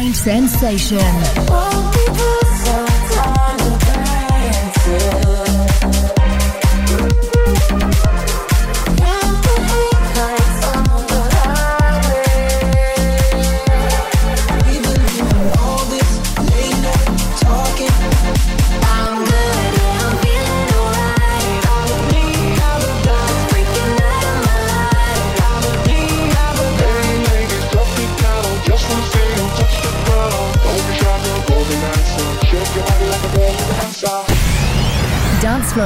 Mind Sensation.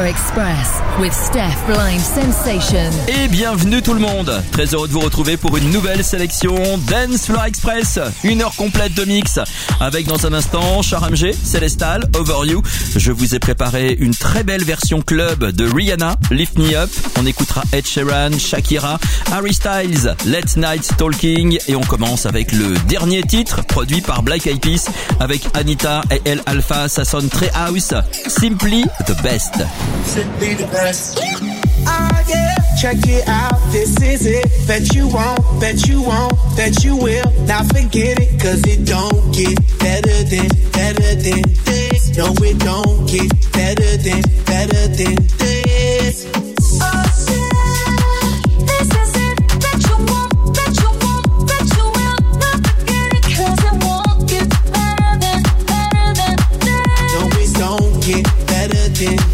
Express with Steph Blind Sensation. Et bienvenue tout le monde. Très heureux de vous retrouver pour une nouvelle sélection Dance Floor Express. Une heure complète de mix. Avec dans un instant Char MG, Célestal, Over You. Je vous ai préparé une très belle version club de Rihanna, Lift Me Up. On écoutera Ed Sheeran, Shakira, Harry Styles, Let Night Talking. Et on commence avec le dernier titre produit par Black Eyed Peas Avec Anita et El Alpha, ça sonne très house. Simply the best simply the best. Ah yeah, check it out. This is it. Bet you won't, bet you won't, bet you will. Now forget it, cause it don't get better than, better than this. No, it don't get better than, better than they oh yeah this. No, it don't that you won't, that you will not forget it. Won't get better than, better than that. No, it don't get better than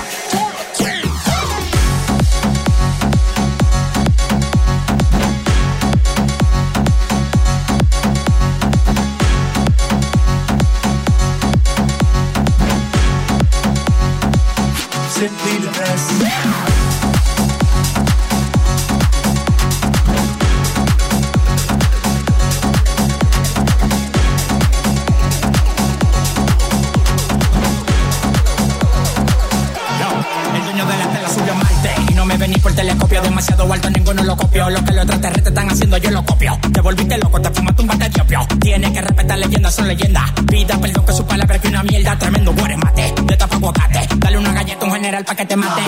Lo que los extraterrestres están haciendo, yo lo copio Te volviste loco, te fumaste un bate de opio Tienes que respetar leyendas, son leyendas Pida perdón que su palabra es que una mierda Tremendo mate, de tapa aguacate Dale una galleta a un general pa' que te mate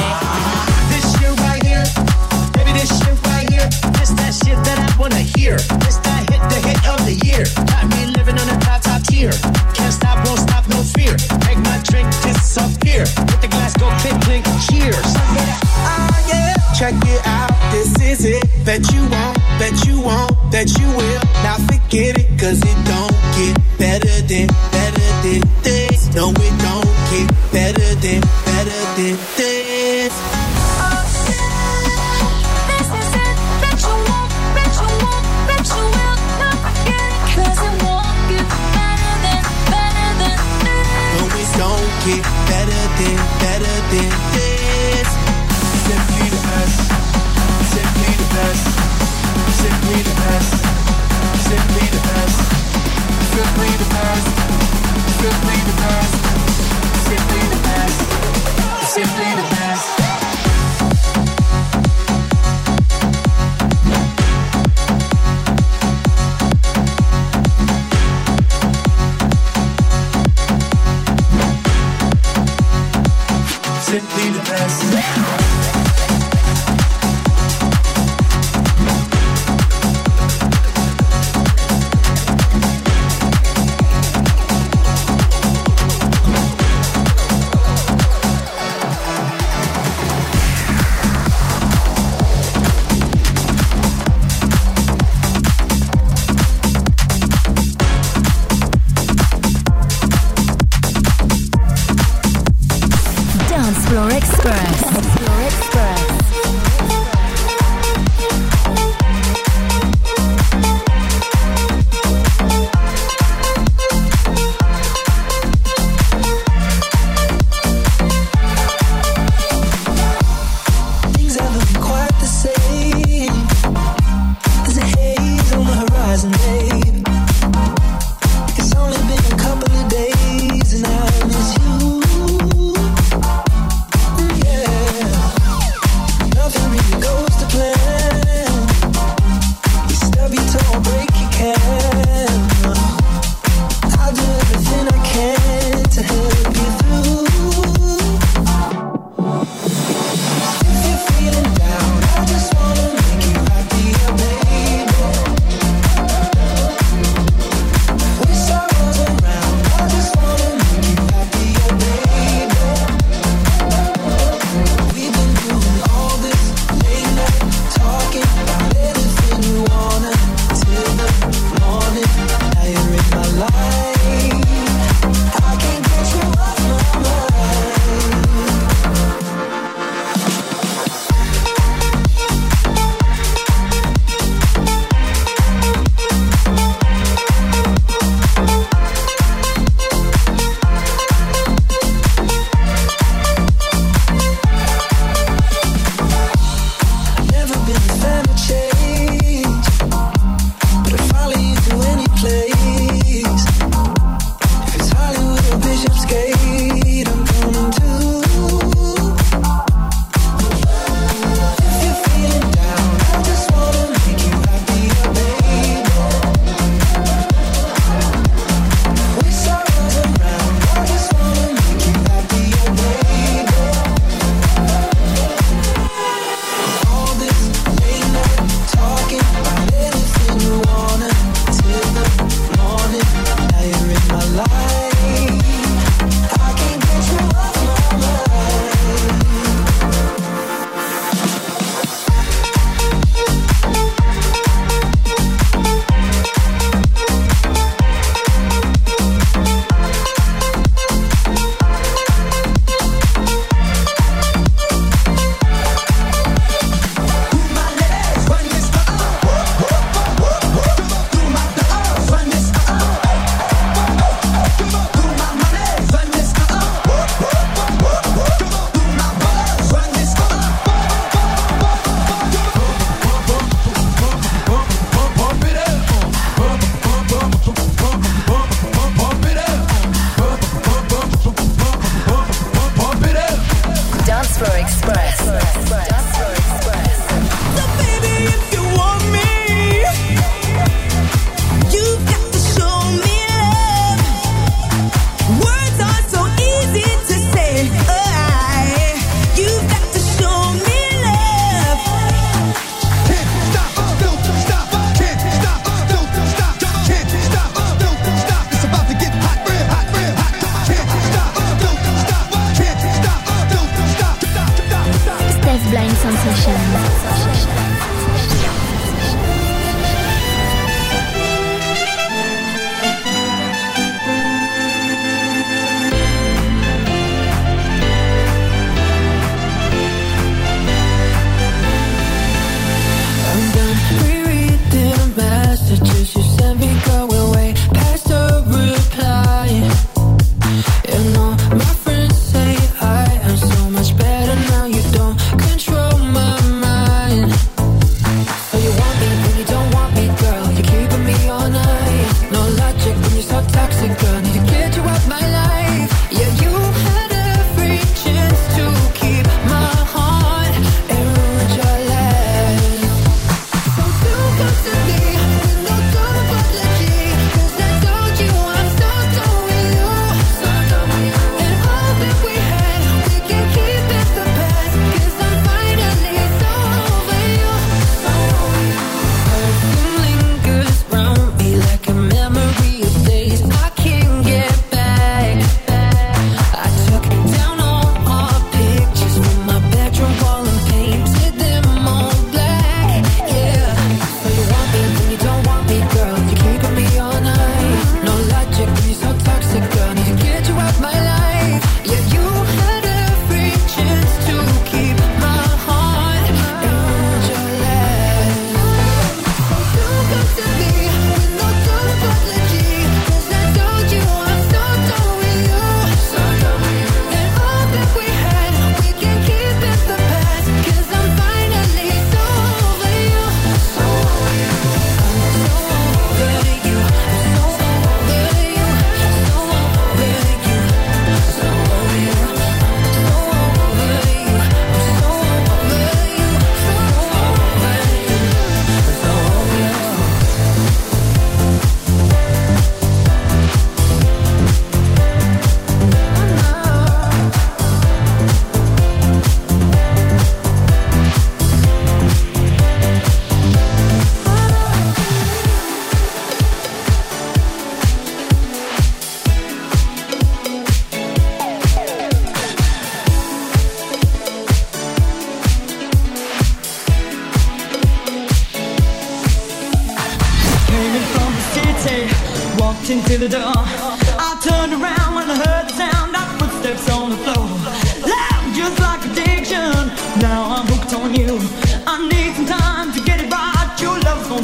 This shit right here, baby, this shit right here. This that shit that I wanna hear. This that hit, the hit of the year. Got me living on a top, top tier. Can't stop, won't stop, no fear. Make my drink disappear. Let the glass go clink, clink, cheers. Check it out. This is it. Bet you won't, bet you won't, bet you will. Now forget it, cause it don't get better than, better than this. No, it don't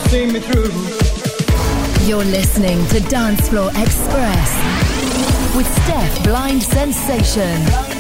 see me through. You're listening to Dance Floor Express with Steph Blind Sensation.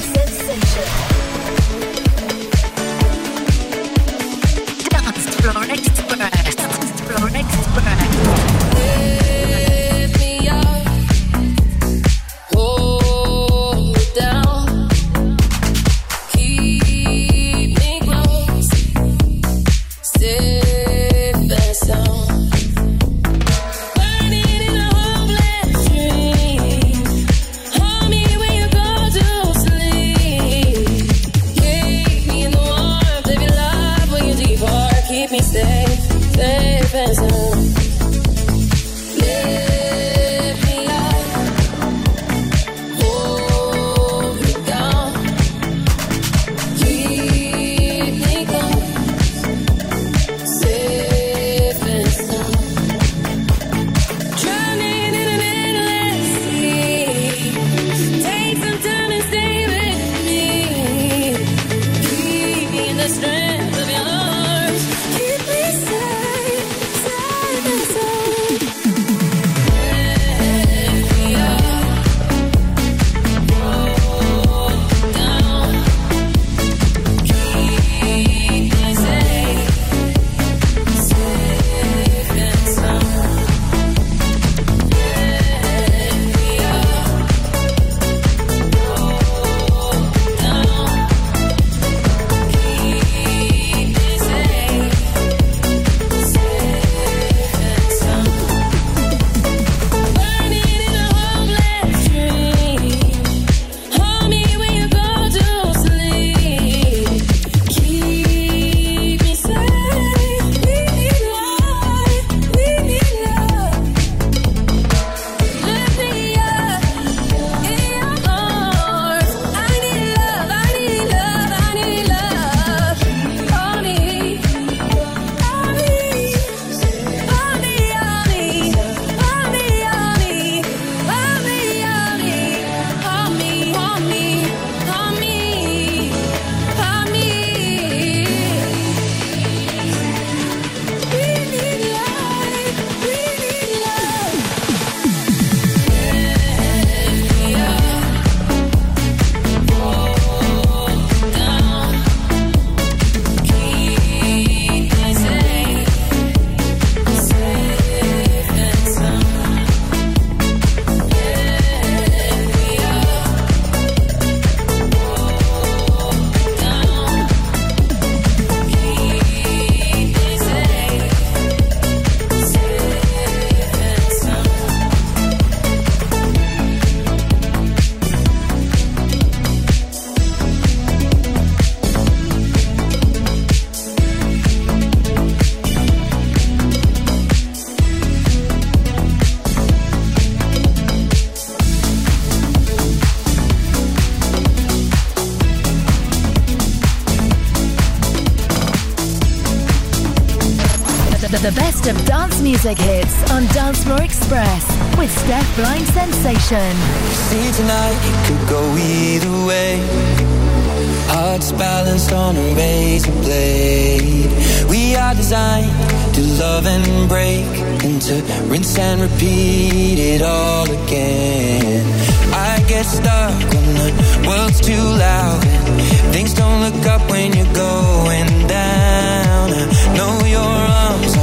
Session. See tonight, could go either way. Hearts balanced on a razor blade. We are designed to love and break, and to rinse and repeat it all again. I get stuck when the world's too loud. Things don't look up when you're going down. I know your arms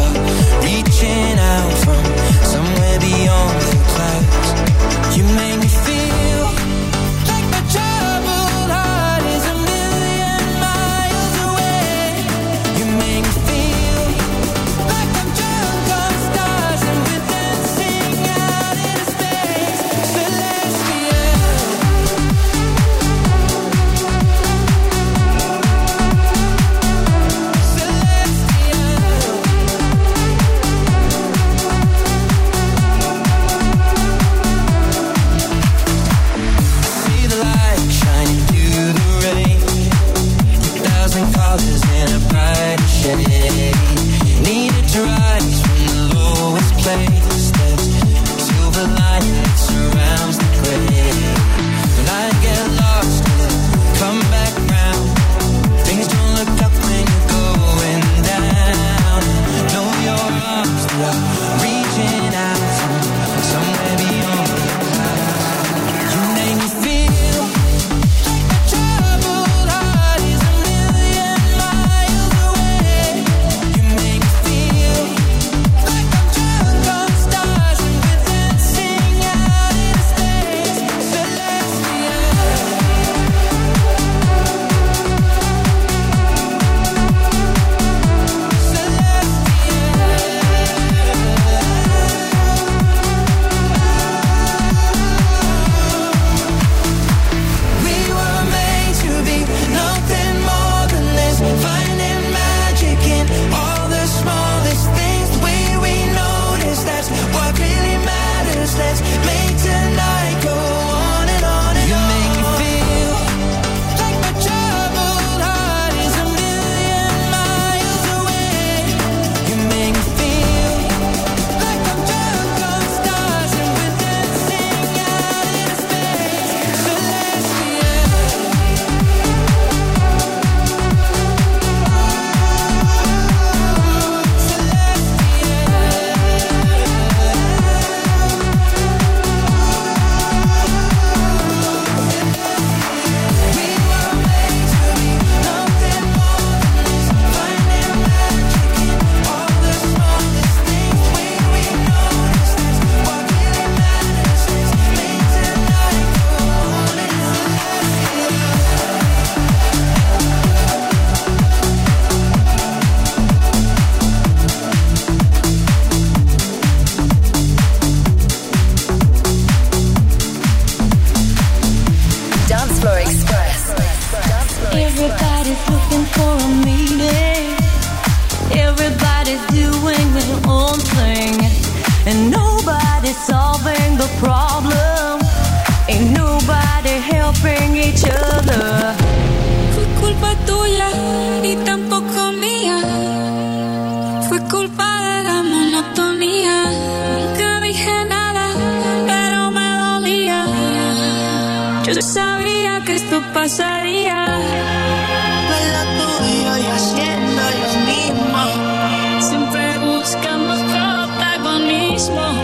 small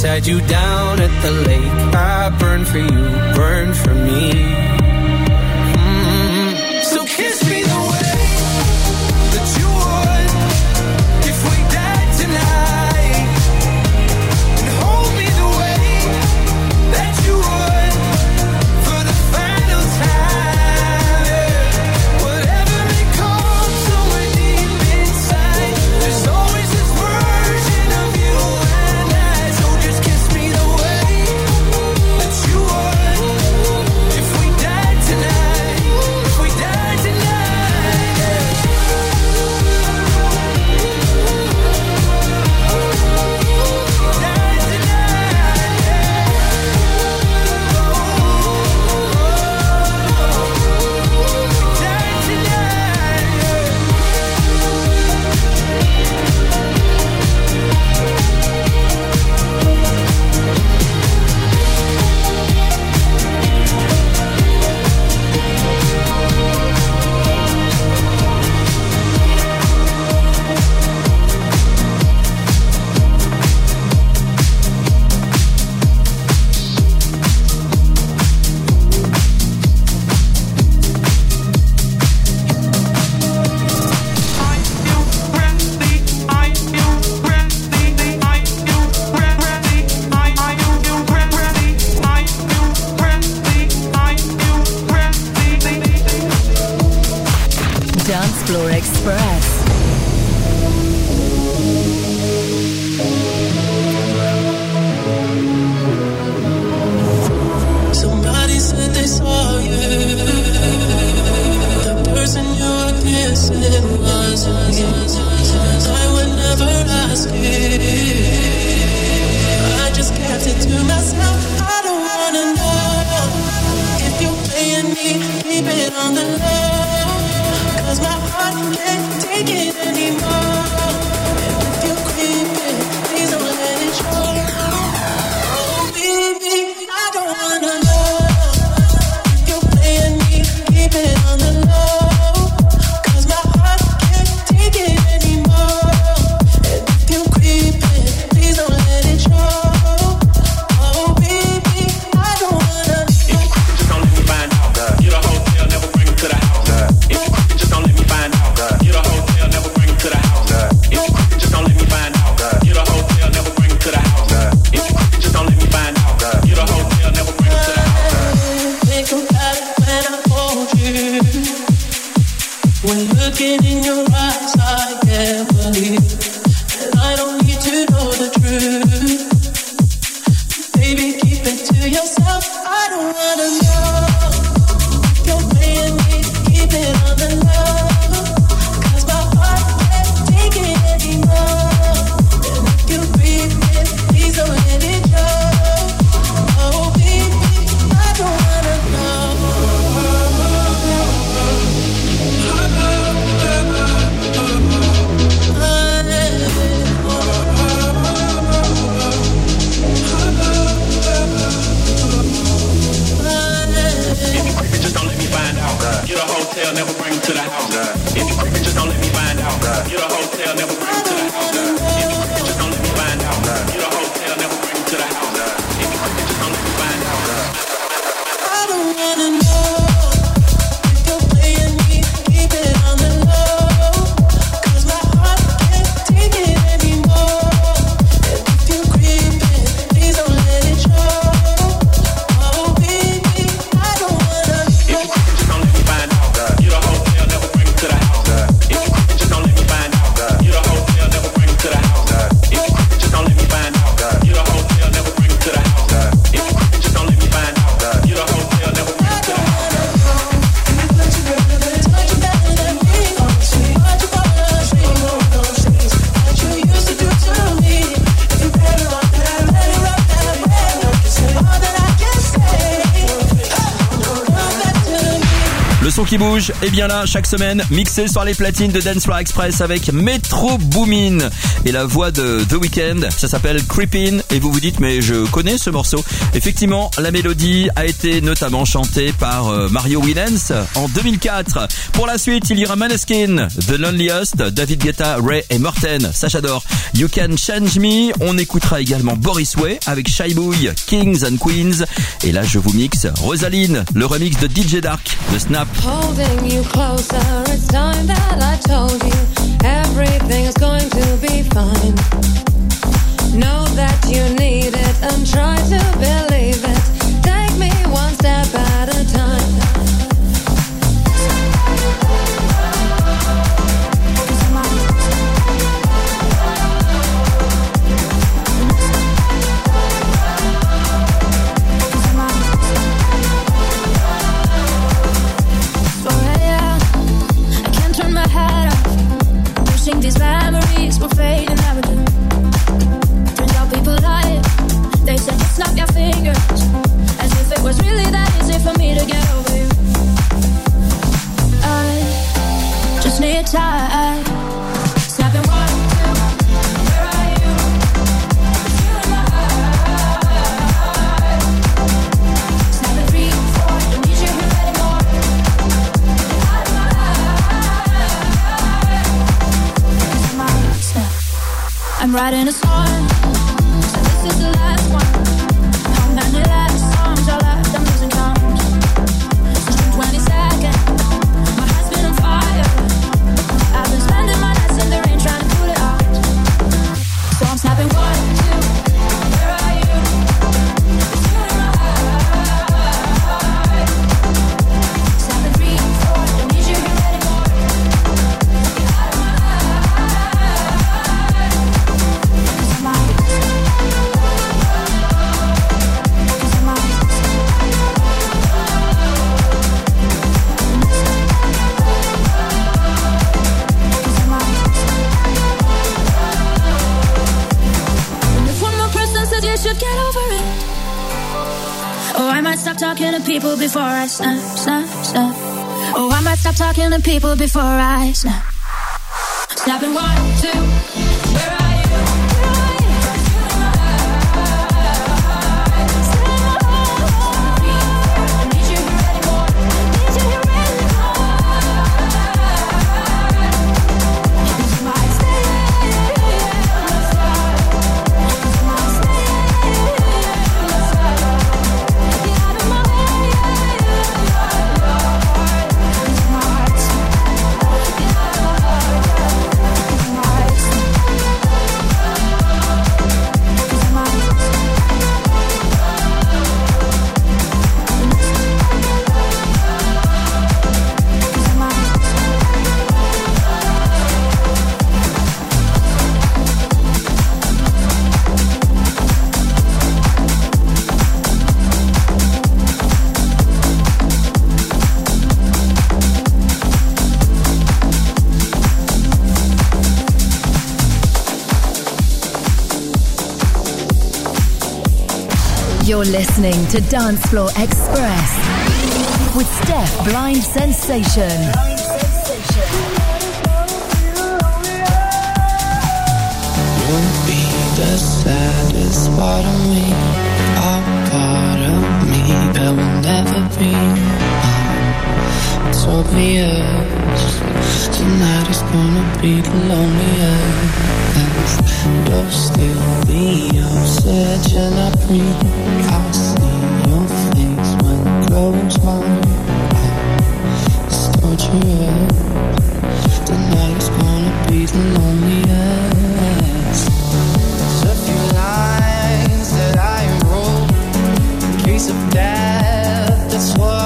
Beside you down at the lake. Et bien là, chaque semaine, mixé sur les platines de Dance Floor Express avec Metro Boomin. Et la voix de The Weeknd, ça s'appelle Creepin. Et vous vous dites, mais je connais ce morceau. Effectivement, la mélodie a été notamment chantée par euh, Mario Winans en 2004. Pour la suite, il y aura Maneskin, The Loneliest, David Guetta, Ray et Morten. Ça j'adore. You Can Change Me. On écoutera également Boris Way avec Boy, Kings and Queens. Et là, je vous mixe Rosaline, le remix de DJ Dark, de Snap. Before I snap. Snapping one, two, listening to Dance Floor Express with Steph Blind Sensation. You'll be the saddest part of me, a part of me that will never be It's obvious tonight is gonna be the loneliest. You'll still be upset, you're not free. I see your face when you close my eyes. It's torture. Tonight is gonna be the loneliest. There's a few lines that I wrote in case of death. That's what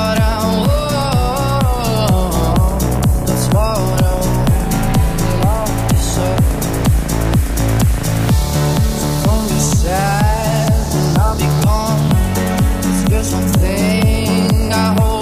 something I hold.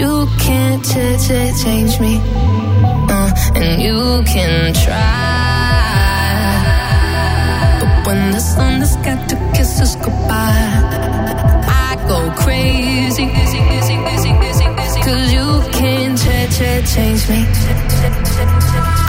you can't change me, uh, and you can try. But when the sun has got to kiss us goodbye, I go crazy. Cause you can't change me.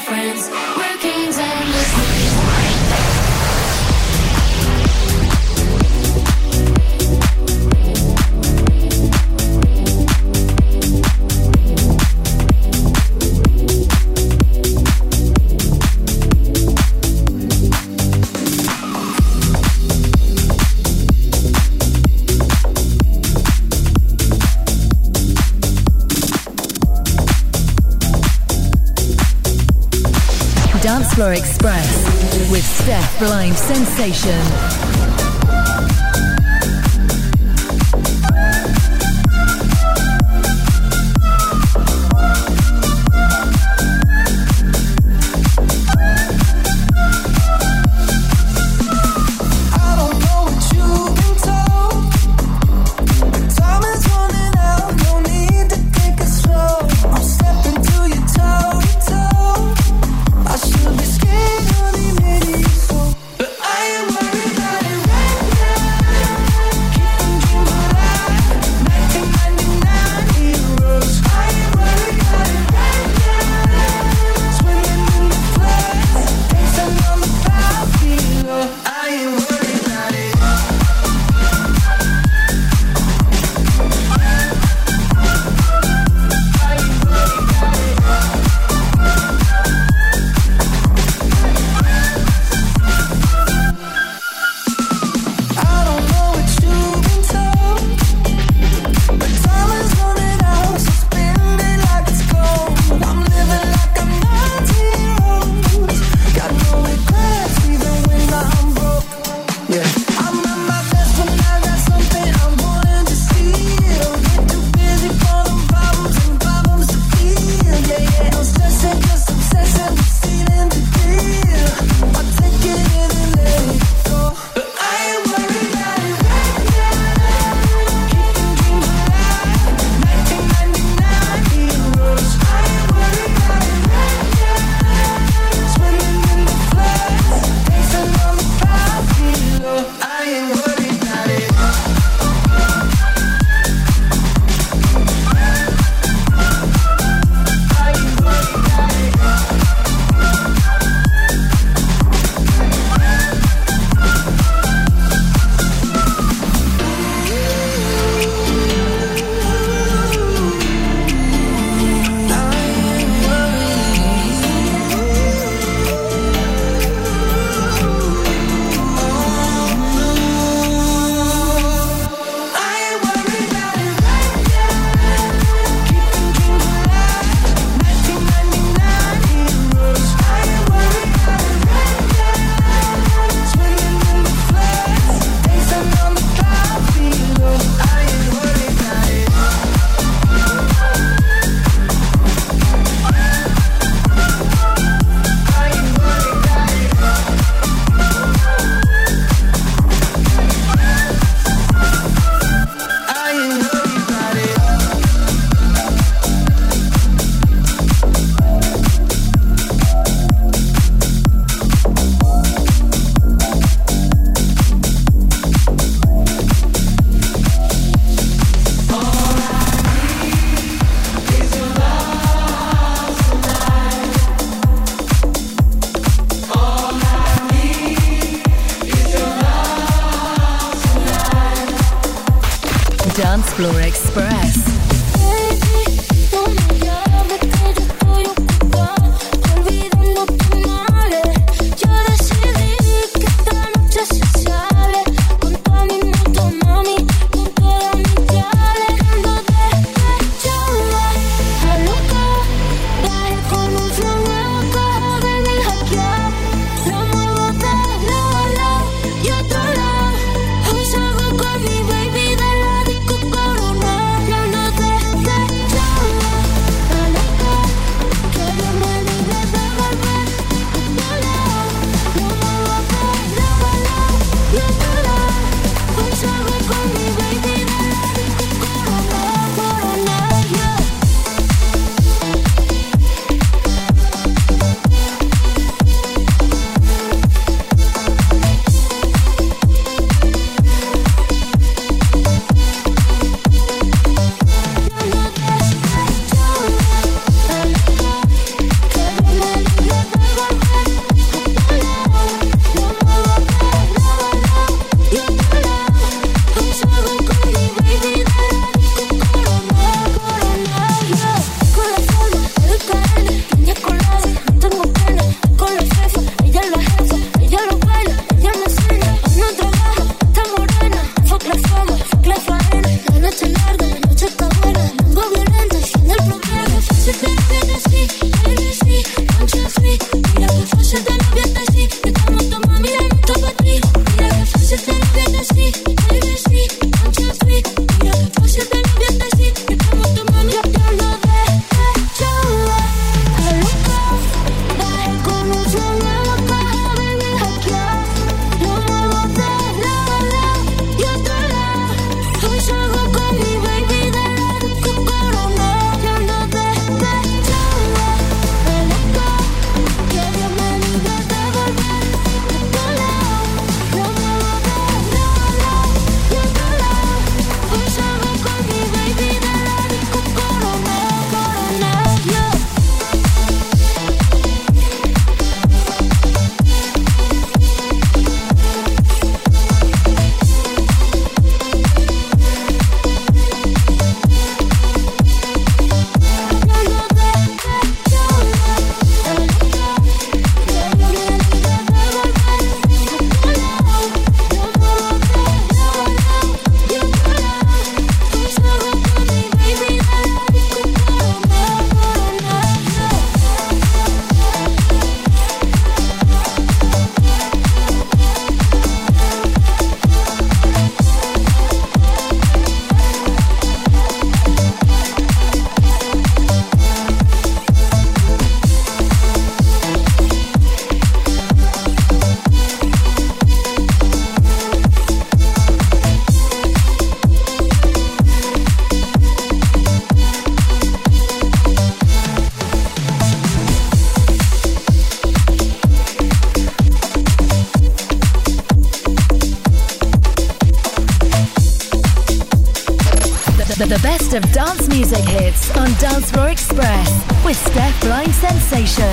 Friends. Express with Steph Blind Sensation. Floor Express. The, the best of dance music hits on Dance Floor Express with Steph Blind Sensation.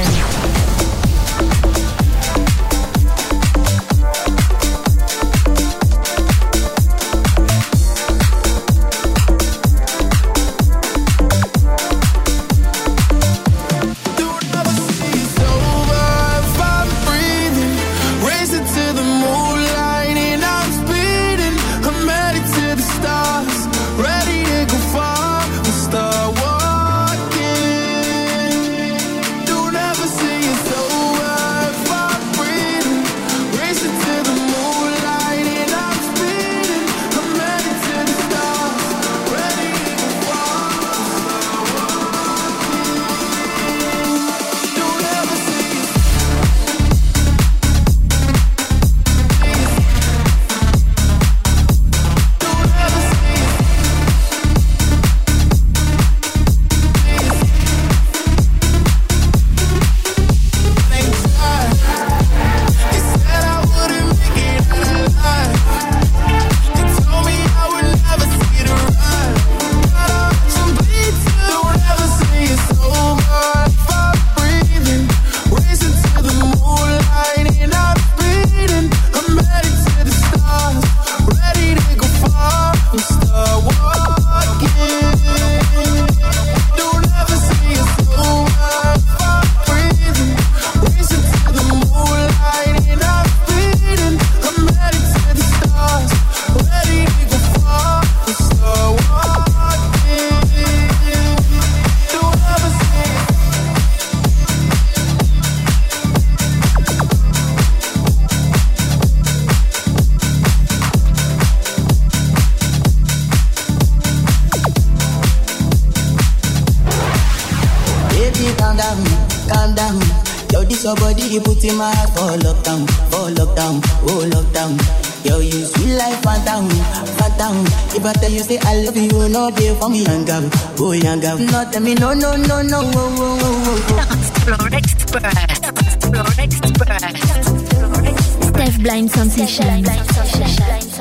Yo, this your body, you put in my heart for lockdown, for lockdown, oh lockdown. Yo, you sweet life, phantom, phantom. If I tell you say I love you, no day for me, young girl, oh young girl. No tell me no, no, no, no, oh, oh, oh, oh. Dance Floor Express. Dance Floor Express. Steph Blind Sensation. Remember,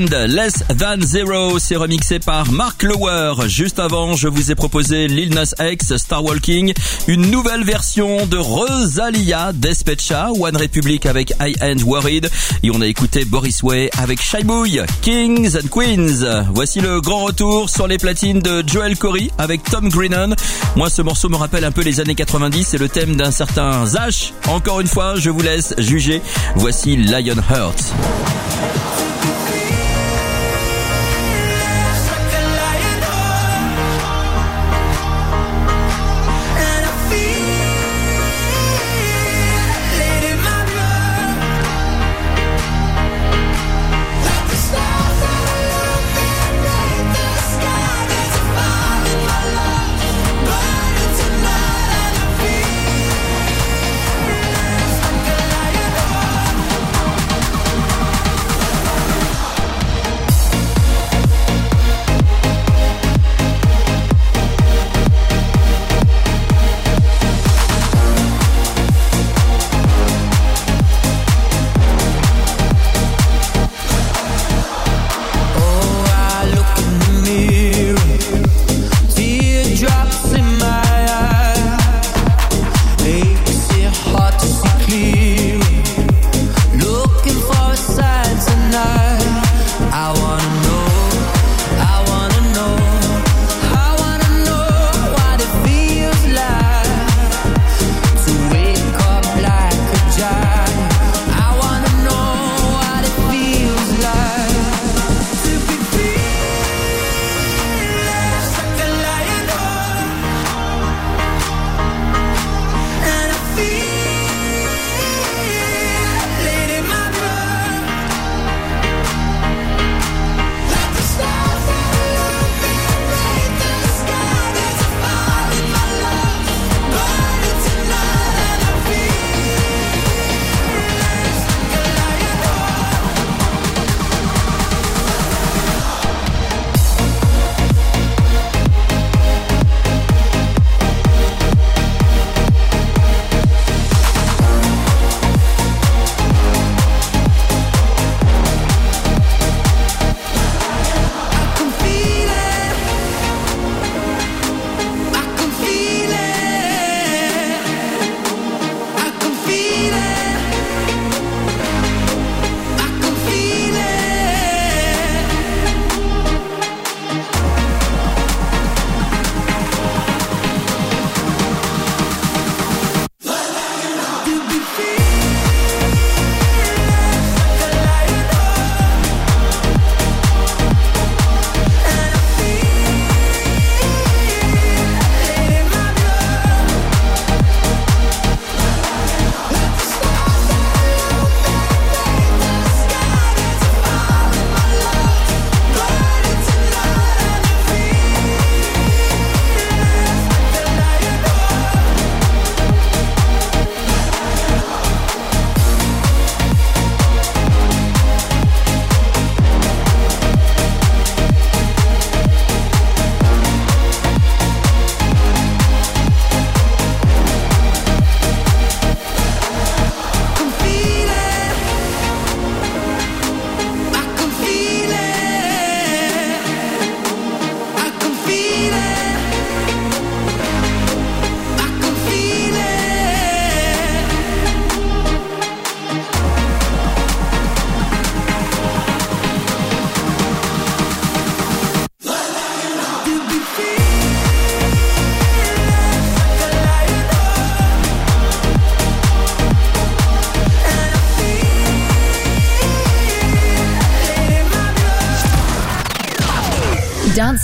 Less Than Zero, c'est remixé par Mark Lower. Juste avant, je vous ai proposé Lil Nas X, Star Walking, une nouvelle version de Rosalia, Despecha, One Republic avec I Ain't Worried, et on a écouté Boris Way avec Boy, Kings and Queens. Voici le grand retour sur les platines de Joel Corey avec Tom Grennan. Moi, ce morceau me rappelle un peu les années 90 et le thème d'un certain Zach. Encore une fois, je vous laisse juger. Voici Lionheart.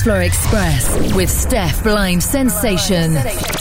Floor Express with Steph Blind Sensation.